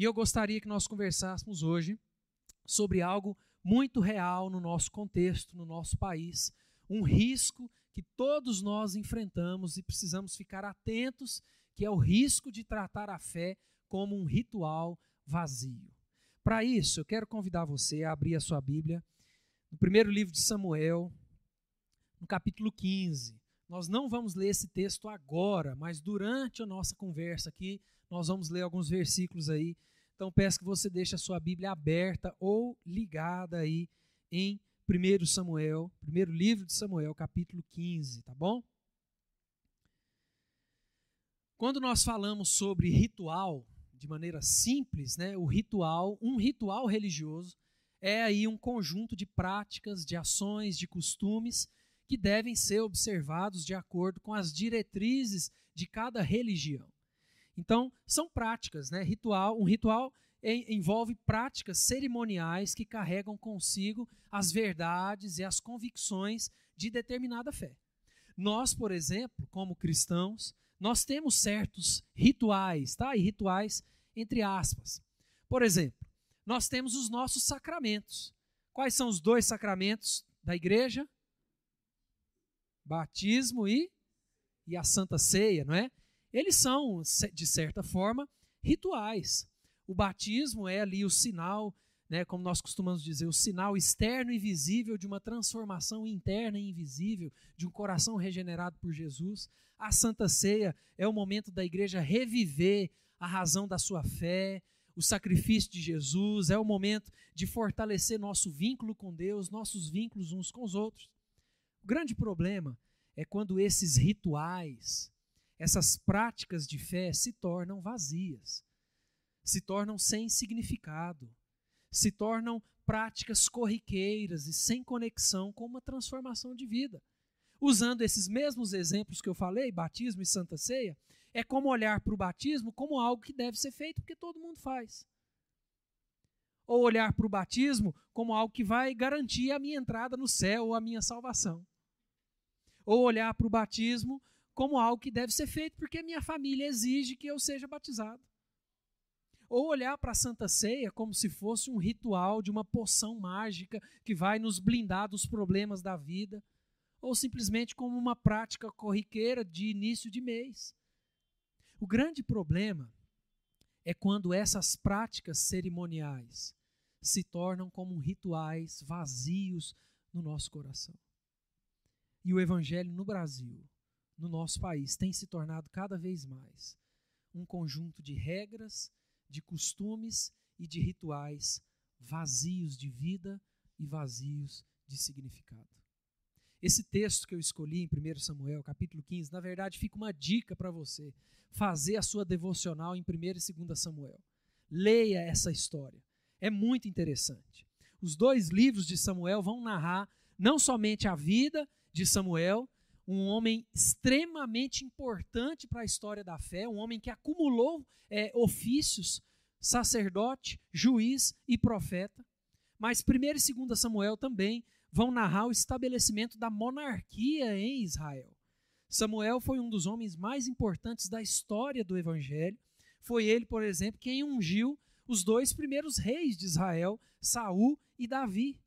E eu gostaria que nós conversássemos hoje sobre algo muito real no nosso contexto, no nosso país, um risco que todos nós enfrentamos e precisamos ficar atentos, que é o risco de tratar a fé como um ritual vazio. Para isso, eu quero convidar você a abrir a sua Bíblia no primeiro livro de Samuel, no capítulo 15. Nós não vamos ler esse texto agora, mas durante a nossa conversa aqui, nós vamos ler alguns versículos aí. Então peço que você deixe a sua Bíblia aberta ou ligada aí em 1 Samuel, primeiro livro de Samuel, capítulo 15, tá bom? Quando nós falamos sobre ritual, de maneira simples, né, o ritual, um ritual religioso é aí um conjunto de práticas, de ações, de costumes que devem ser observados de acordo com as diretrizes de cada religião. Então, são práticas, né? Ritual, um ritual envolve práticas cerimoniais que carregam consigo as verdades e as convicções de determinada fé. Nós, por exemplo, como cristãos, nós temos certos rituais, tá? E rituais entre aspas. Por exemplo, nós temos os nossos sacramentos. Quais são os dois sacramentos da igreja? Batismo e, e a Santa Ceia, não é? Eles são, de certa forma, rituais. O batismo é ali o sinal, né, como nós costumamos dizer, o sinal externo e visível de uma transformação interna e invisível, de um coração regenerado por Jesus. A Santa Ceia é o momento da igreja reviver a razão da sua fé, o sacrifício de Jesus, é o momento de fortalecer nosso vínculo com Deus, nossos vínculos uns com os outros. O grande problema é quando esses rituais, essas práticas de fé se tornam vazias, se tornam sem significado, se tornam práticas corriqueiras e sem conexão com uma transformação de vida. Usando esses mesmos exemplos que eu falei, batismo e santa ceia, é como olhar para o batismo como algo que deve ser feito porque todo mundo faz. Ou olhar para o batismo como algo que vai garantir a minha entrada no céu ou a minha salvação. Ou olhar para o batismo como algo que deve ser feito porque minha família exige que eu seja batizado. Ou olhar para a Santa Ceia como se fosse um ritual de uma poção mágica que vai nos blindar dos problemas da vida. Ou simplesmente como uma prática corriqueira de início de mês. O grande problema é quando essas práticas cerimoniais se tornam como rituais vazios no nosso coração. E o Evangelho no Brasil, no nosso país, tem se tornado cada vez mais um conjunto de regras, de costumes e de rituais vazios de vida e vazios de significado. Esse texto que eu escolhi em 1 Samuel, capítulo 15, na verdade fica uma dica para você fazer a sua devocional em 1 e 2 Samuel. Leia essa história. É muito interessante. Os dois livros de Samuel vão narrar não somente a vida de Samuel, um homem extremamente importante para a história da fé, um homem que acumulou é, ofícios, sacerdote, juiz e profeta, mas 1 e 2 Samuel também vão narrar o estabelecimento da monarquia em Israel. Samuel foi um dos homens mais importantes da história do evangelho. Foi ele, por exemplo, quem ungiu os dois primeiros reis de Israel, Saul e Davi.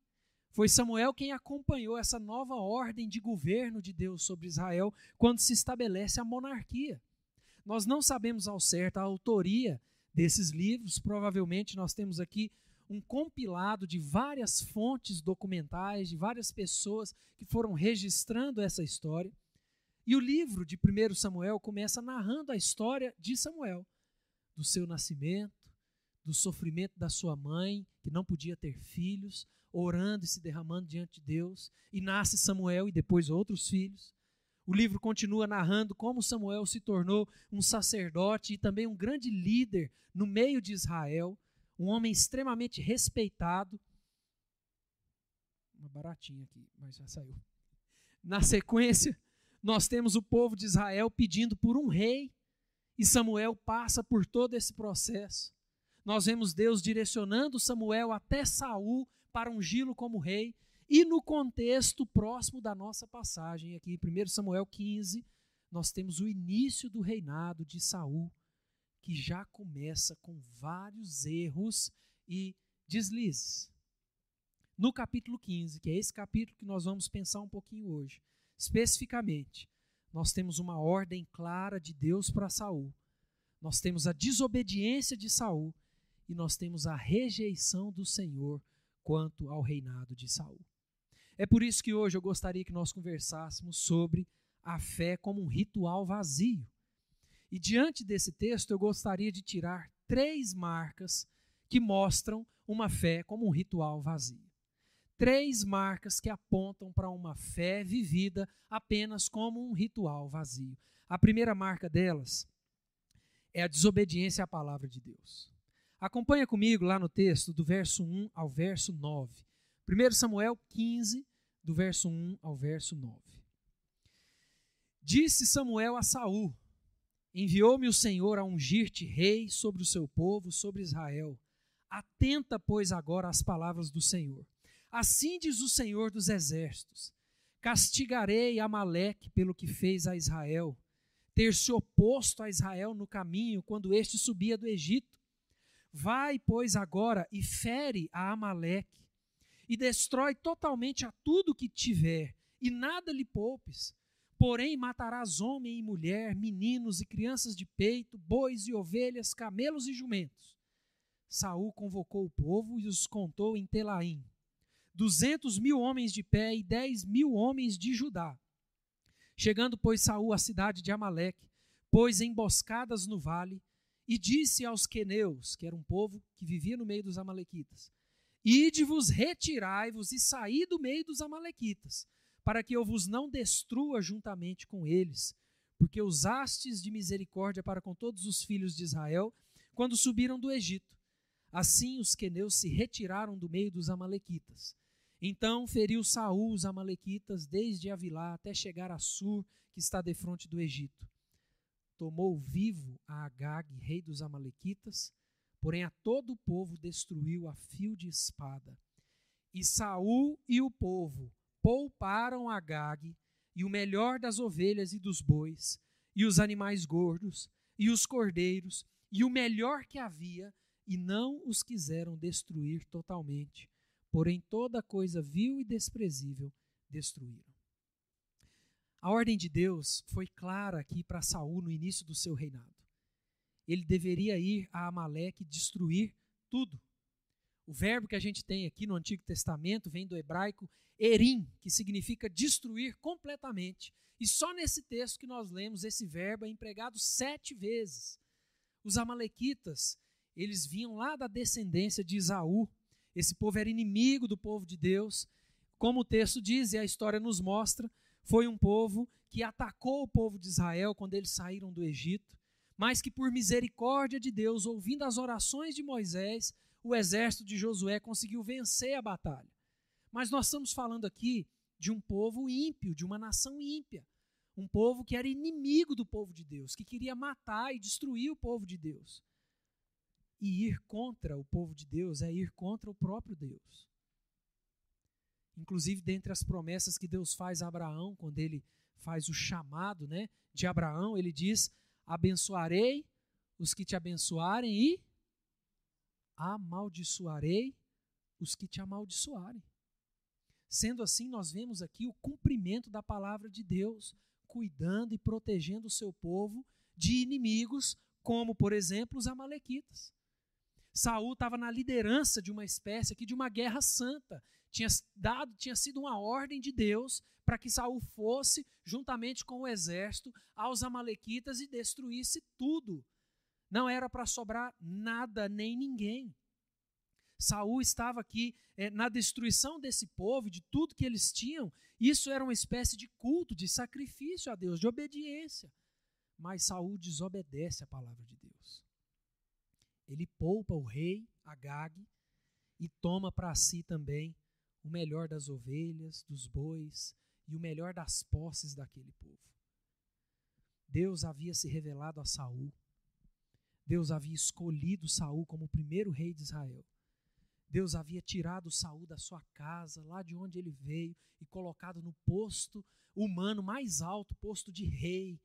Foi Samuel quem acompanhou essa nova ordem de governo de Deus sobre Israel quando se estabelece a monarquia. Nós não sabemos ao certo a autoria desses livros, provavelmente nós temos aqui um compilado de várias fontes documentais, de várias pessoas que foram registrando essa história. E o livro de 1 Samuel começa narrando a história de Samuel, do seu nascimento, do sofrimento da sua mãe, que não podia ter filhos, orando e se derramando diante de Deus, e nasce Samuel e depois outros filhos. O livro continua narrando como Samuel se tornou um sacerdote e também um grande líder no meio de Israel, um homem extremamente respeitado. Uma baratinha aqui, mas já saiu. Na sequência, nós temos o povo de Israel pedindo por um rei, e Samuel passa por todo esse processo. Nós vemos Deus direcionando Samuel até Saul para ungí-lo como rei, e no contexto próximo da nossa passagem, aqui em 1 Samuel 15, nós temos o início do reinado de Saul, que já começa com vários erros e deslizes. No capítulo 15, que é esse capítulo que nós vamos pensar um pouquinho hoje, especificamente, nós temos uma ordem clara de Deus para Saul. Nós temos a desobediência de Saul e nós temos a rejeição do Senhor quanto ao reinado de Saul. É por isso que hoje eu gostaria que nós conversássemos sobre a fé como um ritual vazio. E diante desse texto, eu gostaria de tirar três marcas que mostram uma fé como um ritual vazio. Três marcas que apontam para uma fé vivida apenas como um ritual vazio. A primeira marca delas é a desobediência à palavra de Deus. Acompanha comigo lá no texto, do verso 1 ao verso 9. 1 Samuel 15, do verso 1 ao verso 9. Disse Samuel a Saul: Enviou-me o Senhor a ungir-te rei sobre o seu povo, sobre Israel. Atenta, pois, agora às palavras do Senhor. Assim diz o Senhor dos exércitos: Castigarei Amaleque pelo que fez a Israel, ter se oposto a Israel no caminho quando este subia do Egito Vai, pois, agora e fere a Amaleque, e destrói totalmente a tudo que tiver, e nada lhe poupes. Porém, matarás homem e mulher, meninos e crianças de peito, bois e ovelhas, camelos e jumentos. Saul convocou o povo e os contou em Telaim. Duzentos mil homens de pé e dez mil homens de Judá. Chegando, pois, Saul à cidade de Amaleque, pôs emboscadas no vale, e disse aos queneus, que era um povo que vivia no meio dos amalequitas: Ide-vos, retirai-vos e saí do meio dos amalequitas, para que eu vos não destrua juntamente com eles, porque usastes de misericórdia para com todos os filhos de Israel quando subiram do Egito. Assim os queneus se retiraram do meio dos amalequitas. Então feriu Saul os amalequitas desde Avilá até chegar a Sur, que está defronte do Egito tomou vivo a Agag, rei dos Amalequitas, porém a todo o povo destruiu a fio de espada. E Saul e o povo pouparam Agag e o melhor das ovelhas e dos bois, e os animais gordos, e os cordeiros, e o melhor que havia, e não os quiseram destruir totalmente. Porém, toda coisa vil e desprezível destruíram. A ordem de Deus foi clara aqui para Saul no início do seu reinado. Ele deveria ir a Amaleque destruir tudo. O verbo que a gente tem aqui no Antigo Testamento vem do hebraico erim, que significa destruir completamente. E só nesse texto que nós lemos, esse verbo é empregado sete vezes. Os amalequitas, eles vinham lá da descendência de Isaú. Esse povo era inimigo do povo de Deus. Como o texto diz e a história nos mostra, foi um povo que atacou o povo de Israel quando eles saíram do Egito, mas que por misericórdia de Deus, ouvindo as orações de Moisés, o exército de Josué conseguiu vencer a batalha. Mas nós estamos falando aqui de um povo ímpio, de uma nação ímpia, um povo que era inimigo do povo de Deus, que queria matar e destruir o povo de Deus. E ir contra o povo de Deus é ir contra o próprio Deus. Inclusive, dentre as promessas que Deus faz a Abraão, quando ele faz o chamado né, de Abraão, ele diz: Abençoarei os que te abençoarem e amaldiçoarei os que te amaldiçoarem. Sendo assim, nós vemos aqui o cumprimento da palavra de Deus, cuidando e protegendo o seu povo de inimigos, como, por exemplo, os amalequitas. Saul estava na liderança de uma espécie aqui de uma guerra santa, tinha dado, tinha sido uma ordem de Deus para que Saul fosse juntamente com o exército aos amalequitas e destruísse tudo. Não era para sobrar nada nem ninguém. Saul estava aqui é, na destruição desse povo, de tudo que eles tinham. Isso era uma espécie de culto, de sacrifício a Deus, de obediência. Mas Saul desobedece a palavra de Deus. Ele poupa o rei Agag e toma para si também o melhor das ovelhas, dos bois e o melhor das posses daquele povo. Deus havia se revelado a Saul. Deus havia escolhido Saul como o primeiro rei de Israel. Deus havia tirado Saul da sua casa, lá de onde ele veio, e colocado no posto humano mais alto, posto de rei.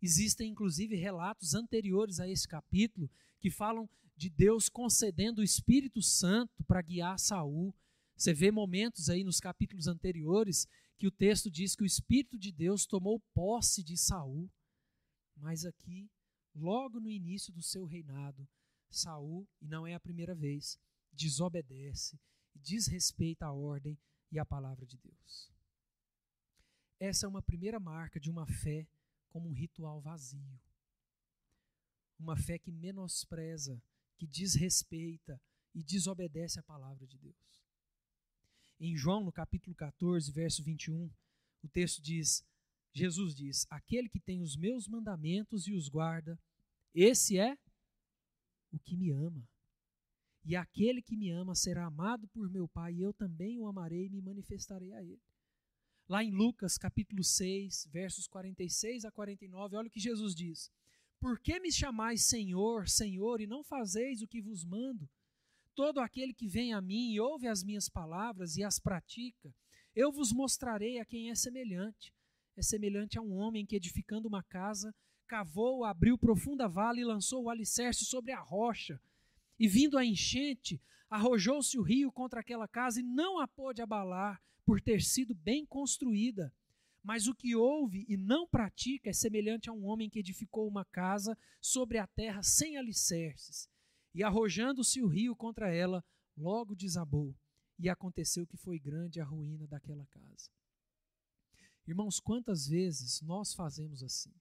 Existem inclusive relatos anteriores a esse capítulo que falam de Deus concedendo o Espírito Santo para guiar Saul. Você vê momentos aí nos capítulos anteriores que o texto diz que o Espírito de Deus tomou posse de Saul. Mas aqui, logo no início do seu reinado, Saul, e não é a primeira vez, desobedece e desrespeita a ordem e a palavra de Deus. Essa é uma primeira marca de uma fé como um ritual vazio. Uma fé que menospreza, que desrespeita e desobedece a palavra de Deus. Em João, no capítulo 14, verso 21, o texto diz: Jesus diz: Aquele que tem os meus mandamentos e os guarda, esse é o que me ama. E aquele que me ama será amado por meu Pai, e eu também o amarei e me manifestarei a ele. Lá em Lucas, capítulo 6, versos 46 a 49, olha o que Jesus diz: Por que me chamais Senhor, Senhor, e não fazeis o que vos mando? Todo aquele que vem a mim e ouve as minhas palavras e as pratica, eu vos mostrarei a quem é semelhante. É semelhante a um homem que, edificando uma casa, cavou, abriu profunda vala e lançou o alicerce sobre a rocha. E vindo a enchente, arrojou-se o rio contra aquela casa e não a pôde abalar, por ter sido bem construída. Mas o que ouve e não pratica é semelhante a um homem que edificou uma casa sobre a terra sem alicerces e arrojando-se o rio contra ela, logo desabou. E aconteceu que foi grande a ruína daquela casa. Irmãos, quantas vezes nós fazemos assim?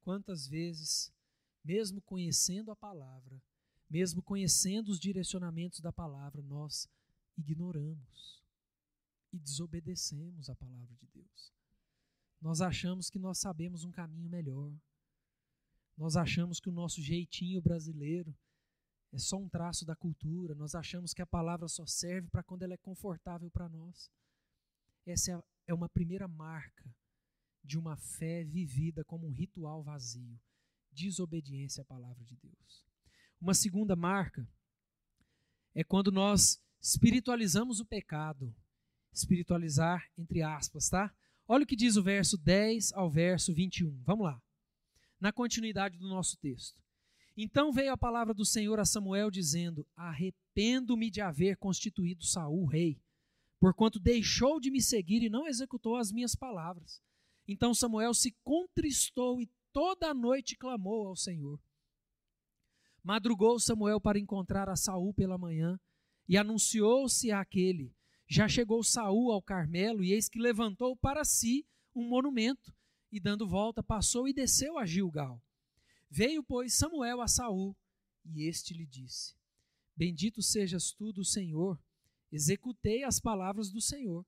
Quantas vezes, mesmo conhecendo a palavra, mesmo conhecendo os direcionamentos da palavra, nós ignoramos e desobedecemos a palavra de Deus. Nós achamos que nós sabemos um caminho melhor. Nós achamos que o nosso jeitinho brasileiro é só um traço da cultura, nós achamos que a palavra só serve para quando ela é confortável para nós. Essa é, é uma primeira marca de uma fé vivida como um ritual vazio, desobediência à palavra de Deus. Uma segunda marca é quando nós espiritualizamos o pecado. Espiritualizar entre aspas, tá? Olha o que diz o verso 10 ao verso 21. Vamos lá na continuidade do nosso texto. Então veio a palavra do Senhor a Samuel dizendo: Arrependo-me de haver constituído Saul rei, porquanto deixou de me seguir e não executou as minhas palavras. Então Samuel se contristou e toda a noite clamou ao Senhor. Madrugou Samuel para encontrar a Saul pela manhã e anunciou-se àquele: Já chegou Saul ao Carmelo e eis que levantou para si um monumento e dando volta, passou e desceu a Gilgal. Veio, pois, Samuel a Saul, e este lhe disse: Bendito sejas tu do Senhor, executei as palavras do Senhor.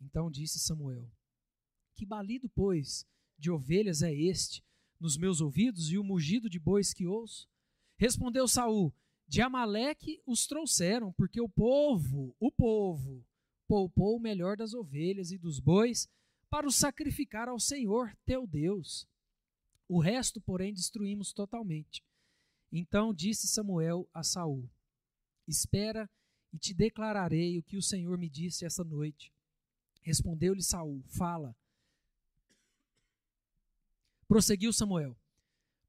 Então disse Samuel: Que balido, pois, de ovelhas é este nos meus ouvidos e o mugido de bois que ouço? Respondeu Saul: De Amaleque os trouxeram, porque o povo, o povo, poupou o melhor das ovelhas e dos bois para o sacrificar ao Senhor teu Deus. O resto, porém, destruímos totalmente. Então disse Samuel a Saul: Espera e te declararei o que o Senhor me disse essa noite. Respondeu-lhe Saul: Fala. Prosseguiu Samuel: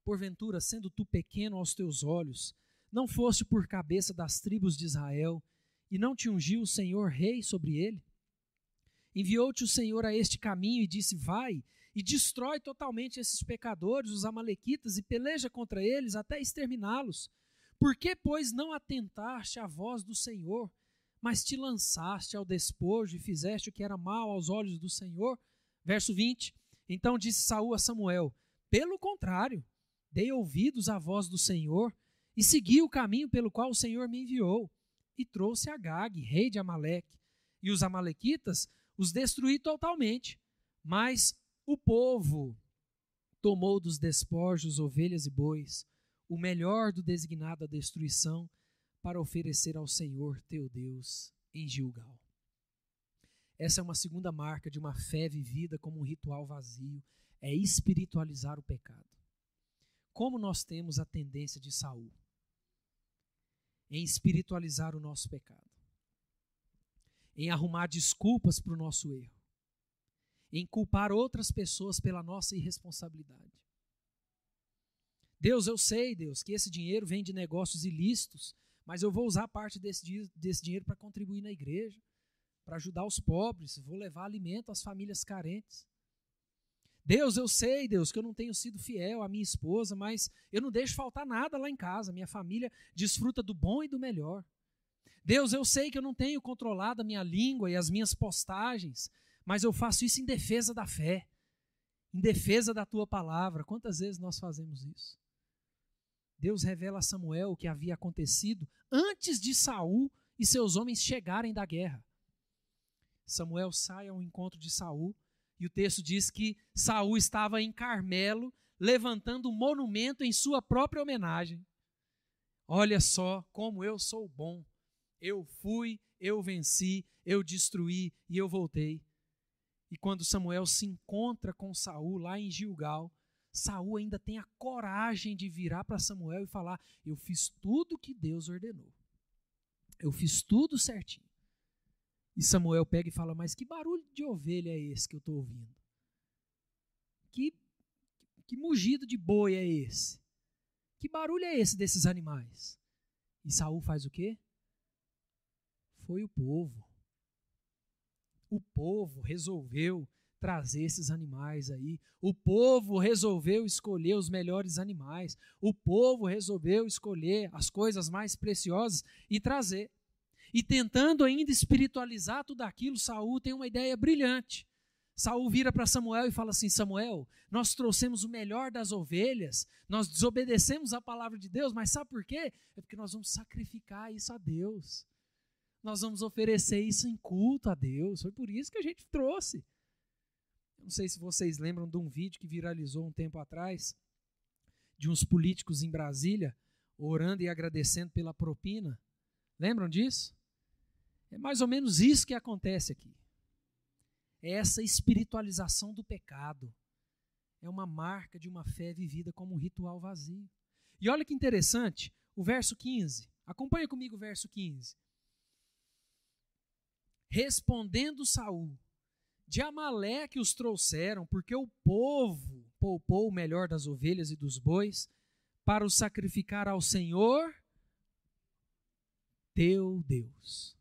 Porventura, sendo tu pequeno aos teus olhos, não foste por cabeça das tribos de Israel, e não te ungiu o Senhor rei sobre ele? Enviou-te o Senhor a este caminho e disse: Vai e destrói totalmente esses pecadores, os Amalequitas, e peleja contra eles até exterminá-los. Por que, pois, não atentaste à voz do Senhor, mas te lançaste ao despojo e fizeste o que era mal aos olhos do Senhor? Verso 20. Então disse Saul a Samuel: Pelo contrário, dei ouvidos à voz do Senhor e segui o caminho pelo qual o Senhor me enviou, e trouxe Agag, rei de Amaleque. E os amalequitas os destruí totalmente. Mas o povo tomou dos despojos ovelhas e bois, o melhor do designado à destruição, para oferecer ao Senhor teu Deus em Gilgal. Essa é uma segunda marca de uma fé vivida como um ritual vazio, é espiritualizar o pecado. Como nós temos a tendência de Saul em espiritualizar o nosso pecado em arrumar desculpas para o nosso erro, em culpar outras pessoas pela nossa irresponsabilidade. Deus, eu sei, Deus, que esse dinheiro vem de negócios ilícitos, mas eu vou usar parte desse, desse dinheiro para contribuir na igreja, para ajudar os pobres, vou levar alimento às famílias carentes. Deus, eu sei, Deus, que eu não tenho sido fiel à minha esposa, mas eu não deixo faltar nada lá em casa. Minha família desfruta do bom e do melhor. Deus, eu sei que eu não tenho controlado a minha língua e as minhas postagens, mas eu faço isso em defesa da fé, em defesa da tua palavra. Quantas vezes nós fazemos isso? Deus revela a Samuel o que havia acontecido antes de Saul e seus homens chegarem da guerra. Samuel sai ao encontro de Saul e o texto diz que Saul estava em Carmelo, levantando um monumento em sua própria homenagem. Olha só como eu sou bom. Eu fui, eu venci, eu destruí e eu voltei. E quando Samuel se encontra com Saul lá em Gilgal, Saul ainda tem a coragem de virar para Samuel e falar: "Eu fiz tudo que Deus ordenou. Eu fiz tudo certinho." E Samuel pega e fala: Mas que barulho de ovelha é esse que eu estou ouvindo? Que, que mugido de boi é esse? Que barulho é esse desses animais? E Saul faz o quê? Foi o povo. O povo resolveu trazer esses animais aí. O povo resolveu escolher os melhores animais. O povo resolveu escolher as coisas mais preciosas e trazer. E tentando ainda espiritualizar tudo aquilo, Saul tem uma ideia brilhante. Saul vira para Samuel e fala assim: Samuel, nós trouxemos o melhor das ovelhas, nós desobedecemos a palavra de Deus, mas sabe por quê? É porque nós vamos sacrificar isso a Deus. Nós vamos oferecer isso em culto a Deus. Foi por isso que a gente trouxe. Não sei se vocês lembram de um vídeo que viralizou um tempo atrás de uns políticos em Brasília orando e agradecendo pela propina. Lembram disso? É mais ou menos isso que acontece aqui. É essa espiritualização do pecado. É uma marca de uma fé vivida como um ritual vazio. E olha que interessante, o verso 15. Acompanha comigo o verso 15. Respondendo Saul, de Amaleque os trouxeram, porque o povo poupou o melhor das ovelhas e dos bois para o sacrificar ao Senhor teu Deus.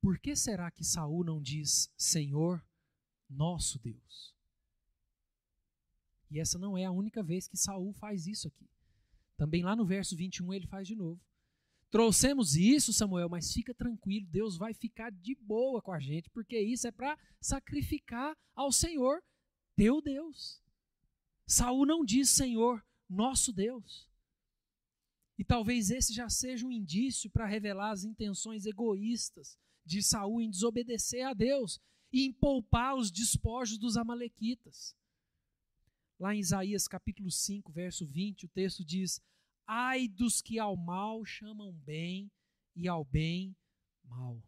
Por que será que Saul não diz Senhor, nosso Deus? E essa não é a única vez que Saul faz isso aqui. Também lá no verso 21 ele faz de novo. Trouxemos isso, Samuel, mas fica tranquilo, Deus vai ficar de boa com a gente, porque isso é para sacrificar ao Senhor, teu Deus. Saul não diz Senhor, nosso Deus. E talvez esse já seja um indício para revelar as intenções egoístas de Saul em desobedecer a Deus e em poupar os despojos dos amalequitas. Lá em Isaías capítulo 5, verso 20, o texto diz: Ai dos que ao mal chamam bem e ao bem mal.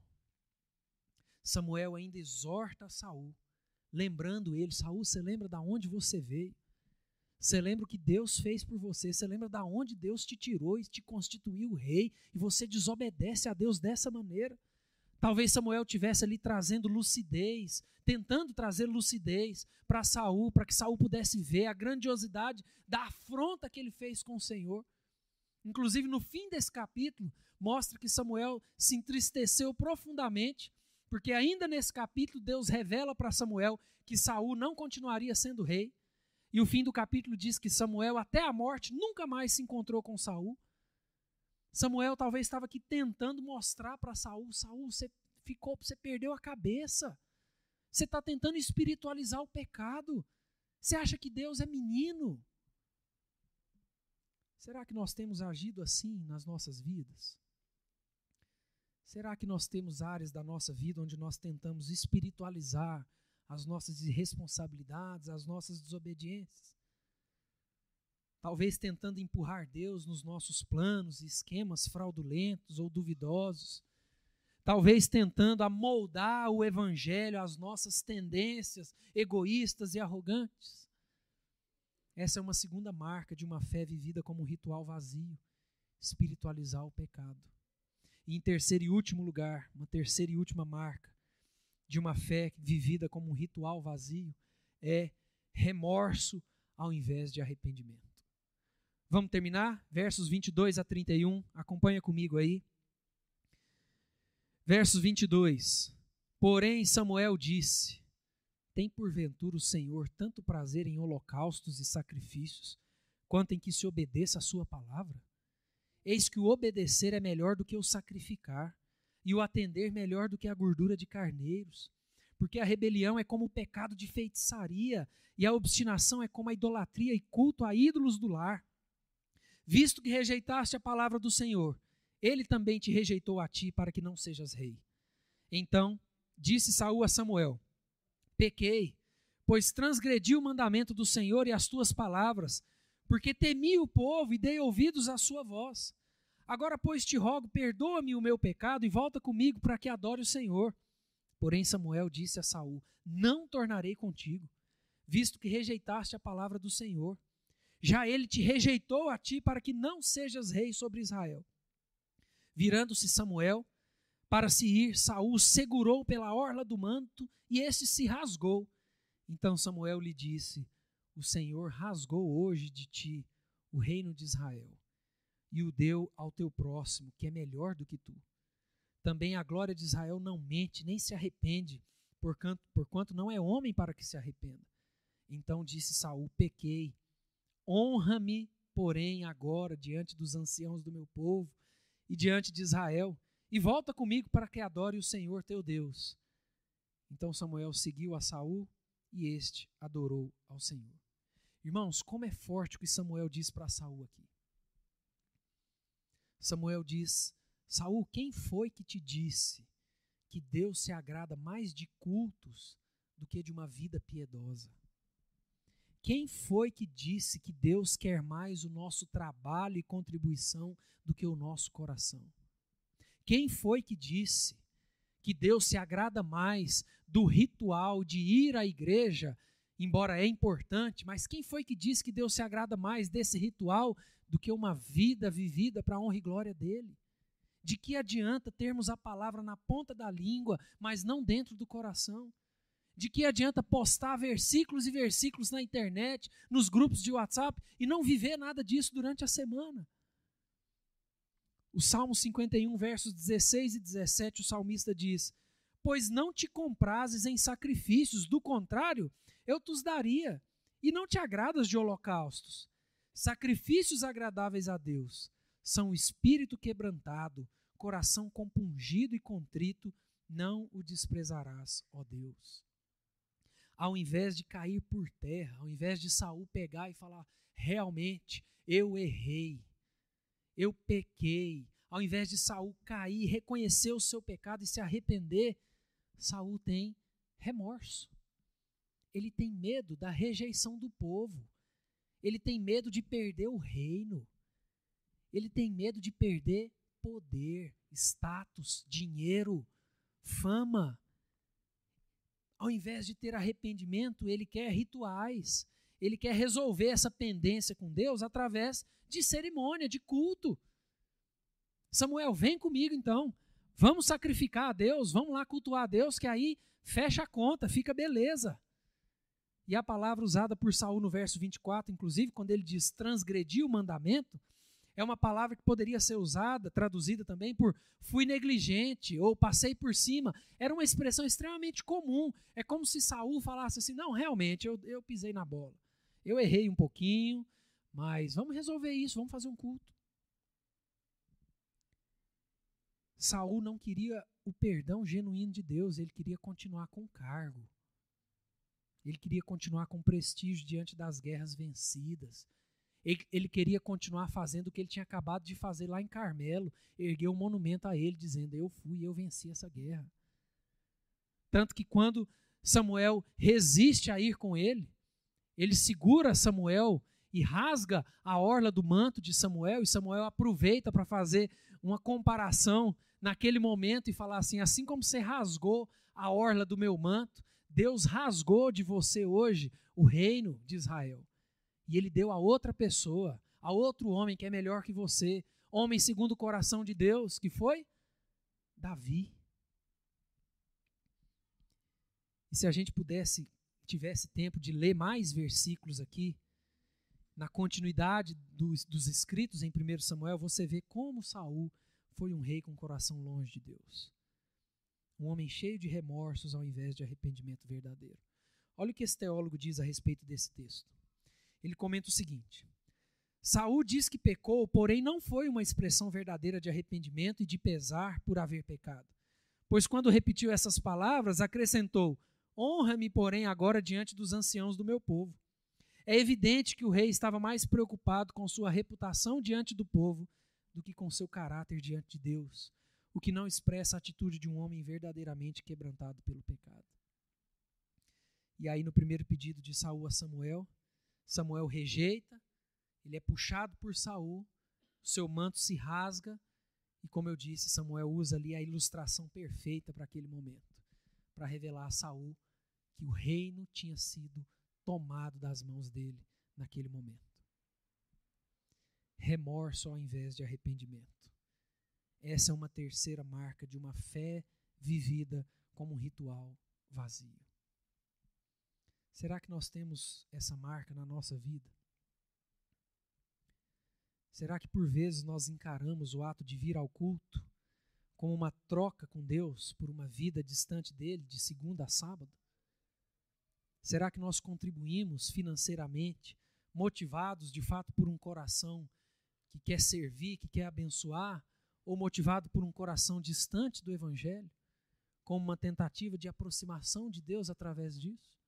Samuel ainda exorta Saul, lembrando ele: Saul, você lembra de onde você veio? Você lembra o que Deus fez por você? Você lembra de onde Deus te tirou e te constituiu rei? E você desobedece a Deus dessa maneira? Talvez Samuel tivesse ali trazendo lucidez, tentando trazer lucidez para Saul, para que Saul pudesse ver a grandiosidade da afronta que ele fez com o Senhor. Inclusive, no fim desse capítulo, mostra que Samuel se entristeceu profundamente, porque ainda nesse capítulo Deus revela para Samuel que Saul não continuaria sendo rei. E o fim do capítulo diz que Samuel, até a morte, nunca mais se encontrou com Saul. Samuel talvez estava aqui tentando mostrar para Saul, Saul, você ficou, você perdeu a cabeça. Você está tentando espiritualizar o pecado. Você acha que Deus é menino? Será que nós temos agido assim nas nossas vidas? Será que nós temos áreas da nossa vida onde nós tentamos espiritualizar as nossas irresponsabilidades, as nossas desobediências? talvez tentando empurrar Deus nos nossos planos e esquemas fraudulentos ou duvidosos, talvez tentando amoldar o evangelho às nossas tendências egoístas e arrogantes. Essa é uma segunda marca de uma fé vivida como um ritual vazio, espiritualizar o pecado. E em terceiro e último lugar, uma terceira e última marca, de uma fé vivida como um ritual vazio é remorso ao invés de arrependimento. Vamos terminar? Versos 22 a 31. Acompanha comigo aí. Versos 22. Porém, Samuel disse: Tem porventura o Senhor tanto prazer em holocaustos e sacrifícios, quanto em que se obedeça a sua palavra? Eis que o obedecer é melhor do que o sacrificar, e o atender melhor do que a gordura de carneiros. Porque a rebelião é como o pecado de feitiçaria, e a obstinação é como a idolatria e culto a ídolos do lar. Visto que rejeitaste a palavra do Senhor, ele também te rejeitou a ti para que não sejas rei. Então disse Saul a Samuel: Pequei, pois transgredi o mandamento do Senhor e as tuas palavras, porque temi o povo e dei ouvidos à sua voz. Agora, pois, te rogo, perdoa-me o meu pecado e volta comigo para que adore o Senhor. Porém, Samuel disse a Saul: Não tornarei contigo, visto que rejeitaste a palavra do Senhor. Já ele te rejeitou a ti para que não sejas rei sobre Israel. Virando-se Samuel para se ir, Saul segurou pela orla do manto e este se rasgou. Então Samuel lhe disse: o Senhor rasgou hoje de ti o reino de Israel e o deu ao teu próximo, que é melhor do que tu. Também a glória de Israel não mente, nem se arrepende, porquanto, porquanto não é homem para que se arrependa. Então disse Saul: Pequei, honra-me, porém, agora diante dos anciãos do meu povo e diante de Israel, e volta comigo para que adore o Senhor teu Deus. Então Samuel seguiu a Saul e este adorou ao Senhor. Irmãos, como é forte o que Samuel diz para Saul aqui. Samuel diz: Saul, quem foi que te disse que Deus se agrada mais de cultos do que de uma vida piedosa? Quem foi que disse que Deus quer mais o nosso trabalho e contribuição do que o nosso coração? Quem foi que disse que Deus se agrada mais do ritual de ir à igreja embora é importante, mas quem foi que disse que Deus se agrada mais desse ritual do que uma vida vivida para a honra e glória dele? De que adianta termos a palavra na ponta da língua, mas não dentro do coração? De que adianta postar versículos e versículos na internet, nos grupos de WhatsApp e não viver nada disso durante a semana? O Salmo 51, versos 16 e 17, o salmista diz: Pois não te comprases em sacrifícios, do contrário, eu te daria, e não te agradas de holocaustos. Sacrifícios agradáveis a Deus são o espírito quebrantado, coração compungido e contrito, não o desprezarás, ó Deus. Ao invés de cair por terra, ao invés de Saul pegar e falar, realmente, eu errei, eu pequei, ao invés de Saul cair, reconhecer o seu pecado e se arrepender, Saul tem remorso ele tem medo da rejeição do povo. Ele tem medo de perder o reino. Ele tem medo de perder poder, status, dinheiro, fama. Ao invés de ter arrependimento, ele quer rituais. Ele quer resolver essa pendência com Deus através de cerimônia, de culto. Samuel, vem comigo então. Vamos sacrificar a Deus, vamos lá cultuar a Deus, que aí fecha a conta, fica beleza. E a palavra usada por Saul no verso 24, inclusive, quando ele diz transgredir o mandamento, é uma palavra que poderia ser usada, traduzida também por fui negligente ou passei por cima. Era uma expressão extremamente comum. É como se Saul falasse assim: não, realmente, eu, eu pisei na bola. Eu errei um pouquinho, mas vamos resolver isso, vamos fazer um culto. Saul não queria o perdão genuíno de Deus, ele queria continuar com o cargo. Ele queria continuar com prestígio diante das guerras vencidas. Ele, queria continuar fazendo o que ele tinha acabado de fazer lá em Carmelo, erguer um monumento a ele, dizendo: Eu fui, eu venci essa guerra. Tanto que quando Samuel resiste a ir com ele, ele segura Samuel e rasga a orla do manto de Samuel, e Samuel aproveita para fazer uma comparação naquele momento e falar assim: assim como você rasgou a orla do meu manto, Deus rasgou de você hoje o reino de Israel. E ele deu a outra pessoa, a outro homem que é melhor que você, homem segundo o coração de Deus, que foi Davi. E se a gente pudesse, tivesse tempo de ler mais versículos aqui, na continuidade dos, dos escritos em 1 Samuel, você vê como Saul foi um rei com o coração longe de Deus. Um homem cheio de remorsos ao invés de arrependimento verdadeiro. Olha o que esse teólogo diz a respeito desse texto. Ele comenta o seguinte: Saul diz que pecou, porém não foi uma expressão verdadeira de arrependimento e de pesar por haver pecado. Pois quando repetiu essas palavras, acrescentou: Honra-me, porém, agora diante dos anciãos do meu povo. É evidente que o rei estava mais preocupado com sua reputação diante do povo do que com seu caráter diante de Deus, o que não expressa a atitude de um homem verdadeiramente quebrantado pelo pecado. E aí no primeiro pedido de Saul a Samuel, Samuel rejeita, ele é puxado por Saul, seu manto se rasga, e como eu disse, Samuel usa ali a ilustração perfeita para aquele momento, para revelar a Saul que o reino tinha sido tomado das mãos dele naquele momento. Remorso ao invés de arrependimento. Essa é uma terceira marca de uma fé vivida como um ritual vazio. Será que nós temos essa marca na nossa vida? Será que por vezes nós encaramos o ato de vir ao culto como uma troca com Deus por uma vida distante dele de segunda a sábado? Será que nós contribuímos financeiramente, motivados de fato por um coração que quer servir, que quer abençoar, ou motivado por um coração distante do Evangelho, como uma tentativa de aproximação de Deus através disso?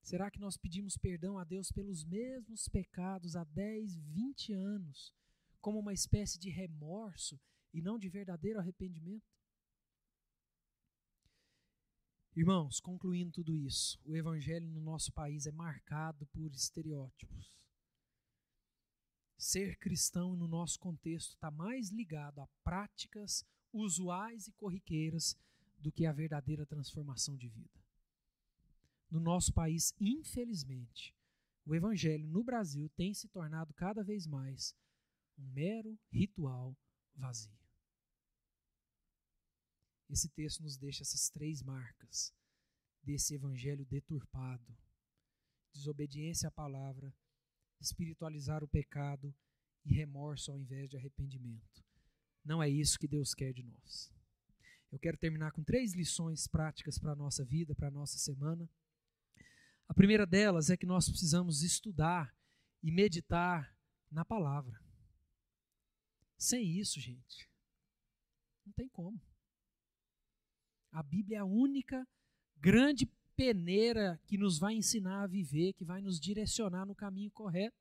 Será que nós pedimos perdão a Deus pelos mesmos pecados há 10, 20 anos, como uma espécie de remorso e não de verdadeiro arrependimento? Irmãos, concluindo tudo isso, o evangelho no nosso país é marcado por estereótipos. Ser cristão no nosso contexto está mais ligado a práticas usuais e corriqueiras do que a verdadeira transformação de vida. No nosso país, infelizmente, o evangelho no Brasil tem se tornado cada vez mais um mero ritual vazio. Esse texto nos deixa essas três marcas desse evangelho deturpado: desobediência à palavra, espiritualizar o pecado e remorso ao invés de arrependimento. Não é isso que Deus quer de nós. Eu quero terminar com três lições práticas para a nossa vida, para a nossa semana. A primeira delas é que nós precisamos estudar e meditar na palavra. Sem isso, gente, não tem como. A Bíblia é a única grande peneira que nos vai ensinar a viver, que vai nos direcionar no caminho correto.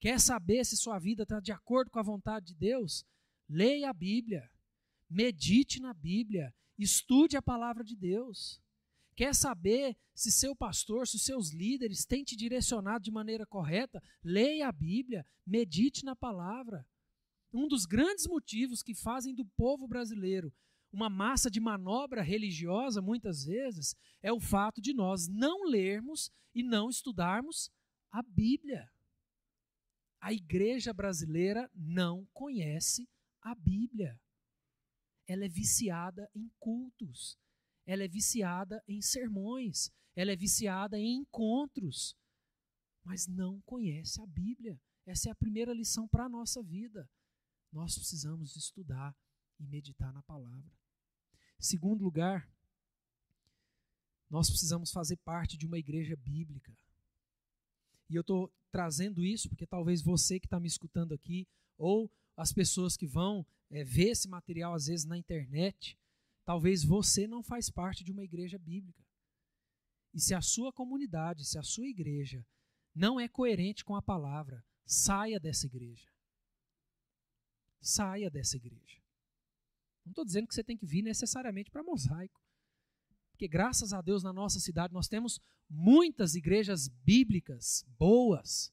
Quer saber se sua vida está de acordo com a vontade de Deus? Leia a Bíblia, medite na Bíblia, estude a palavra de Deus. Quer saber se seu pastor, se seus líderes têm te direcionado de maneira correta? Leia a Bíblia, medite na palavra. Um dos grandes motivos que fazem do povo brasileiro uma massa de manobra religiosa, muitas vezes, é o fato de nós não lermos e não estudarmos a Bíblia. A igreja brasileira não conhece a Bíblia. Ela é viciada em cultos, ela é viciada em sermões, ela é viciada em encontros, mas não conhece a Bíblia. Essa é a primeira lição para a nossa vida. Nós precisamos estudar e meditar na palavra. Segundo lugar, nós precisamos fazer parte de uma igreja bíblica. E eu estou trazendo isso porque talvez você que está me escutando aqui, ou as pessoas que vão é, ver esse material às vezes na internet, talvez você não faz parte de uma igreja bíblica. E se a sua comunidade, se a sua igreja não é coerente com a palavra, saia dessa igreja. Saia dessa igreja. Não estou dizendo que você tem que vir necessariamente para mosaico. Porque graças a Deus na nossa cidade nós temos muitas igrejas bíblicas boas,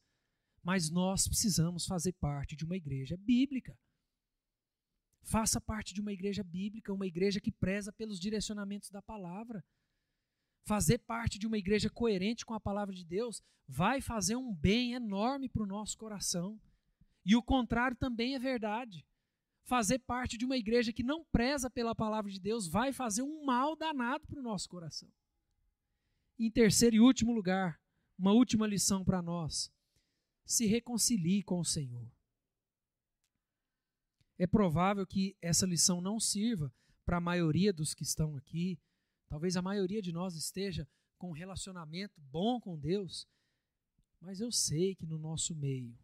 mas nós precisamos fazer parte de uma igreja bíblica. Faça parte de uma igreja bíblica, uma igreja que preza pelos direcionamentos da palavra. Fazer parte de uma igreja coerente com a palavra de Deus vai fazer um bem enorme para o nosso coração. E o contrário também é verdade. Fazer parte de uma igreja que não preza pela palavra de Deus vai fazer um mal danado para o nosso coração. Em terceiro e último lugar, uma última lição para nós: se reconcilie com o Senhor. É provável que essa lição não sirva para a maioria dos que estão aqui. Talvez a maioria de nós esteja com um relacionamento bom com Deus, mas eu sei que no nosso meio,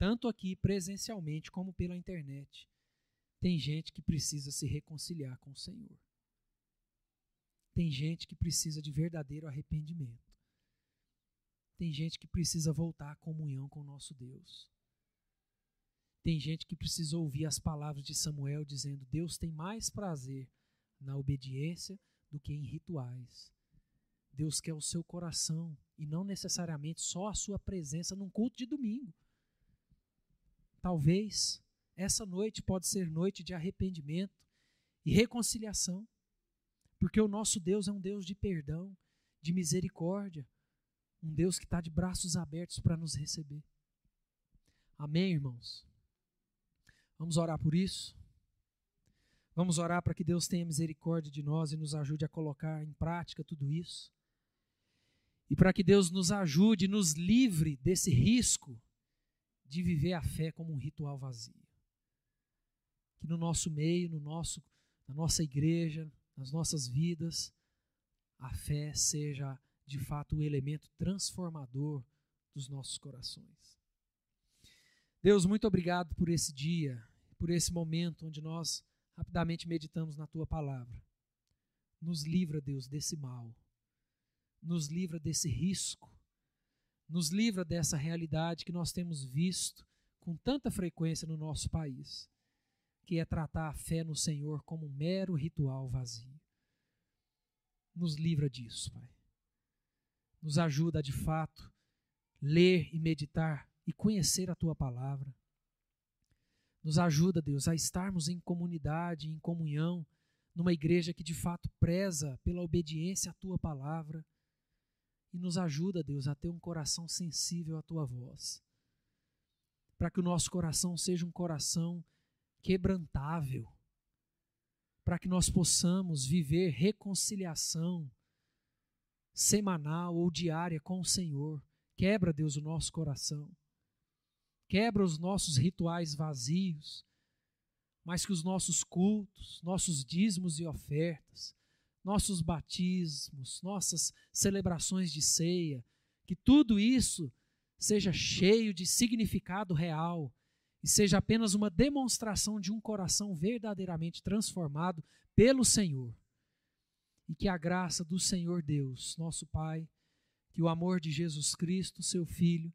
tanto aqui presencialmente como pela internet, tem gente que precisa se reconciliar com o Senhor. Tem gente que precisa de verdadeiro arrependimento. Tem gente que precisa voltar à comunhão com o nosso Deus. Tem gente que precisa ouvir as palavras de Samuel dizendo: Deus tem mais prazer na obediência do que em rituais. Deus quer o seu coração e não necessariamente só a sua presença num culto de domingo. Talvez essa noite pode ser noite de arrependimento e reconciliação, porque o nosso Deus é um Deus de perdão, de misericórdia, um Deus que está de braços abertos para nos receber. Amém, irmãos? Vamos orar por isso? Vamos orar para que Deus tenha misericórdia de nós e nos ajude a colocar em prática tudo isso. E para que Deus nos ajude, nos livre desse risco de viver a fé como um ritual vazio. Que no nosso meio, no nosso, na nossa igreja, nas nossas vidas, a fé seja de fato o elemento transformador dos nossos corações. Deus, muito obrigado por esse dia por esse momento onde nós rapidamente meditamos na tua palavra. Nos livra, Deus, desse mal. Nos livra desse risco. Nos livra dessa realidade que nós temos visto com tanta frequência no nosso país, que é tratar a fé no Senhor como um mero ritual vazio. Nos livra disso, Pai. Nos ajuda de fato, ler e meditar e conhecer a tua palavra nos ajuda, Deus, a estarmos em comunidade, em comunhão, numa igreja que de fato preza pela obediência à tua palavra. E nos ajuda, Deus, a ter um coração sensível à tua voz. Para que o nosso coração seja um coração quebrantável. Para que nós possamos viver reconciliação semanal ou diária com o Senhor. Quebra, Deus, o nosso coração quebra os nossos rituais vazios, mas que os nossos cultos, nossos dízimos e ofertas, nossos batismos, nossas celebrações de ceia, que tudo isso seja cheio de significado real e seja apenas uma demonstração de um coração verdadeiramente transformado pelo Senhor. E que a graça do Senhor Deus, nosso Pai, que o amor de Jesus Cristo, seu Filho,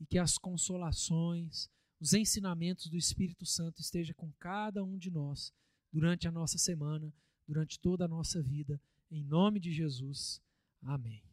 e que as consolações, os ensinamentos do Espírito Santo estejam com cada um de nós durante a nossa semana, durante toda a nossa vida. Em nome de Jesus. Amém.